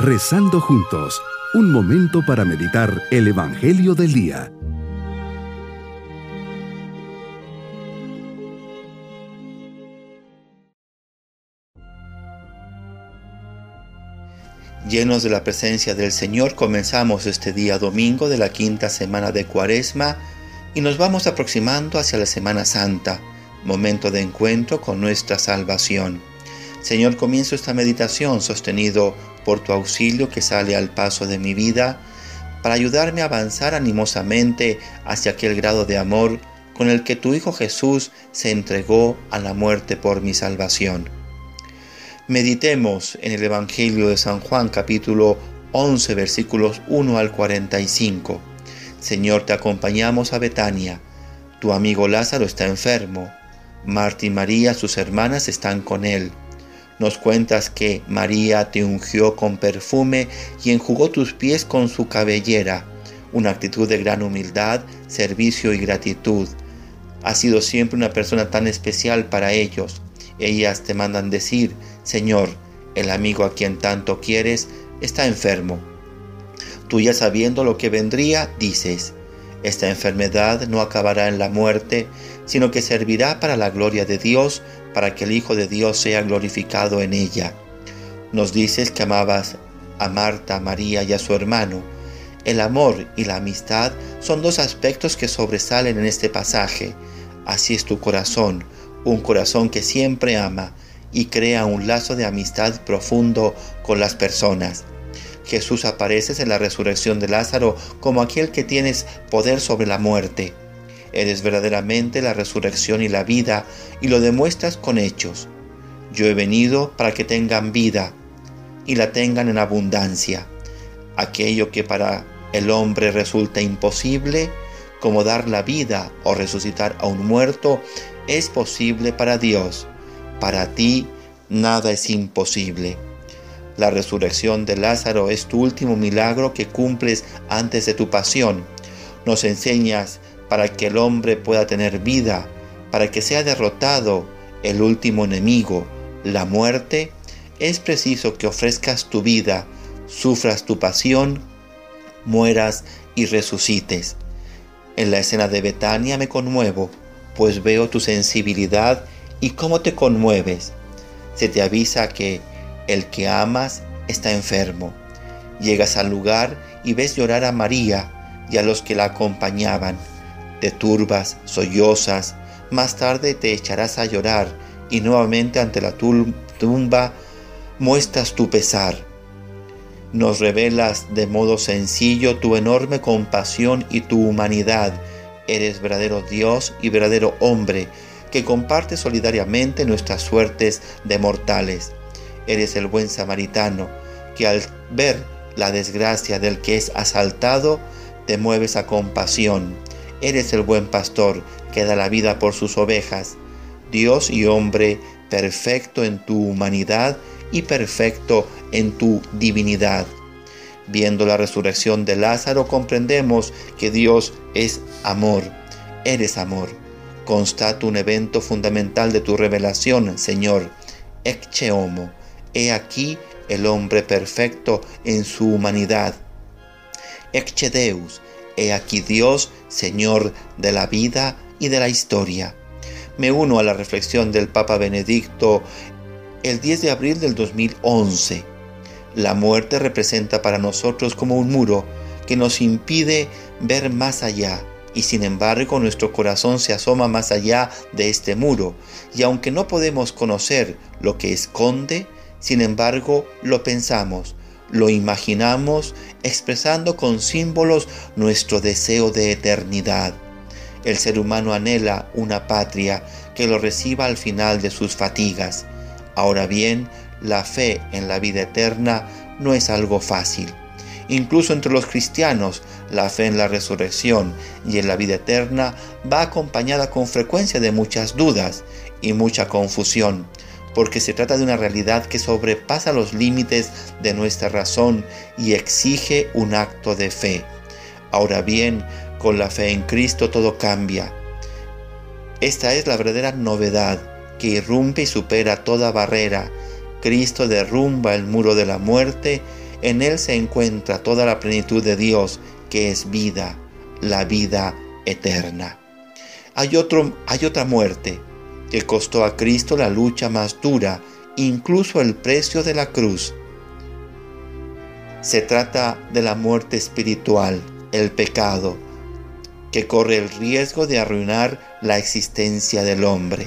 Rezando juntos, un momento para meditar el Evangelio del Día. Llenos de la presencia del Señor, comenzamos este día domingo de la quinta semana de Cuaresma y nos vamos aproximando hacia la Semana Santa, momento de encuentro con nuestra salvación. Señor, comienzo esta meditación sostenido por tu auxilio que sale al paso de mi vida para ayudarme a avanzar animosamente hacia aquel grado de amor con el que tu Hijo Jesús se entregó a la muerte por mi salvación. Meditemos en el Evangelio de San Juan capítulo 11 versículos 1 al 45. Señor, te acompañamos a Betania. Tu amigo Lázaro está enfermo. Marta y María, sus hermanas, están con él. Nos cuentas que María te ungió con perfume y enjugó tus pies con su cabellera, una actitud de gran humildad, servicio y gratitud. Has sido siempre una persona tan especial para ellos. Ellas te mandan decir, Señor, el amigo a quien tanto quieres está enfermo. Tú ya sabiendo lo que vendría, dices, esta enfermedad no acabará en la muerte, sino que servirá para la gloria de Dios, para que el Hijo de Dios sea glorificado en ella. Nos dices que amabas a Marta, a María y a su hermano. El amor y la amistad son dos aspectos que sobresalen en este pasaje. Así es tu corazón, un corazón que siempre ama y crea un lazo de amistad profundo con las personas. Jesús apareces en la resurrección de Lázaro como aquel que tienes poder sobre la muerte. Eres verdaderamente la resurrección y la vida y lo demuestras con hechos. Yo he venido para que tengan vida y la tengan en abundancia. Aquello que para el hombre resulta imposible, como dar la vida o resucitar a un muerto, es posible para Dios. Para ti nada es imposible. La resurrección de Lázaro es tu último milagro que cumples antes de tu pasión. Nos enseñas para que el hombre pueda tener vida, para que sea derrotado el último enemigo, la muerte, es preciso que ofrezcas tu vida, sufras tu pasión, mueras y resucites. En la escena de Betania me conmuevo, pues veo tu sensibilidad y cómo te conmueves. Se te avisa que el que amas está enfermo. Llegas al lugar y ves llorar a María y a los que la acompañaban te turbas, sollozas, más tarde te echarás a llorar y nuevamente ante la tumba muestras tu pesar. Nos revelas de modo sencillo tu enorme compasión y tu humanidad. Eres verdadero Dios y verdadero hombre que comparte solidariamente nuestras suertes de mortales. Eres el buen samaritano que al ver la desgracia del que es asaltado, te mueves a compasión Eres el buen pastor que da la vida por sus ovejas, Dios y hombre perfecto en tu humanidad y perfecto en tu divinidad. Viendo la resurrección de Lázaro comprendemos que Dios es amor, eres amor. Constato un evento fundamental de tu revelación, Señor. Ecce homo, he aquí el hombre perfecto en su humanidad. Ecce Deus, He aquí Dios, Señor de la vida y de la historia. Me uno a la reflexión del Papa Benedicto el 10 de abril del 2011. La muerte representa para nosotros como un muro que nos impide ver más allá y sin embargo nuestro corazón se asoma más allá de este muro y aunque no podemos conocer lo que esconde, sin embargo lo pensamos lo imaginamos expresando con símbolos nuestro deseo de eternidad. El ser humano anhela una patria que lo reciba al final de sus fatigas. Ahora bien, la fe en la vida eterna no es algo fácil. Incluso entre los cristianos, la fe en la resurrección y en la vida eterna va acompañada con frecuencia de muchas dudas y mucha confusión porque se trata de una realidad que sobrepasa los límites de nuestra razón y exige un acto de fe. Ahora bien, con la fe en Cristo todo cambia. Esta es la verdadera novedad que irrumpe y supera toda barrera. Cristo derrumba el muro de la muerte En Él se encuentra toda la plenitud de Dios, que es vida, la vida eterna. Hay, otro, hay otra muerte que costó a Cristo la lucha más dura, incluso el precio de la cruz. Se trata de la muerte espiritual, el pecado, que corre el riesgo de arruinar la existencia del hombre.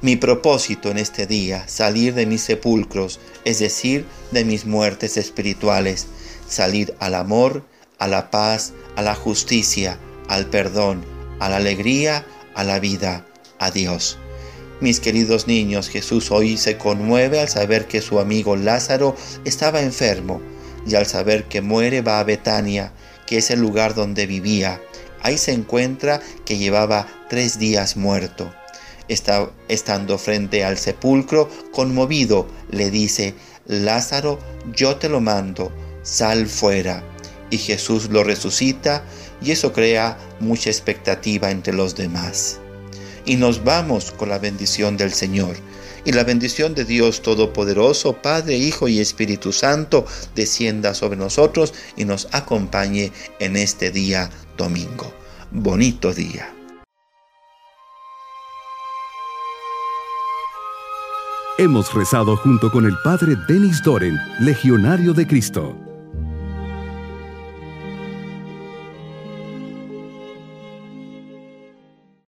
Mi propósito en este día, salir de mis sepulcros, es decir, de mis muertes espirituales, salir al amor, a la paz, a la justicia, al perdón, a la alegría, a la vida, a Dios. Mis queridos niños, Jesús hoy se conmueve al saber que su amigo Lázaro estaba enfermo y al saber que muere va a Betania, que es el lugar donde vivía. Ahí se encuentra que llevaba tres días muerto. Está, estando frente al sepulcro, conmovido, le dice, Lázaro, yo te lo mando, sal fuera. Y Jesús lo resucita y eso crea mucha expectativa entre los demás. Y nos vamos con la bendición del Señor. Y la bendición de Dios Todopoderoso, Padre, Hijo y Espíritu Santo, descienda sobre nosotros y nos acompañe en este día domingo. Bonito día. Hemos rezado junto con el Padre Denis Doren, Legionario de Cristo.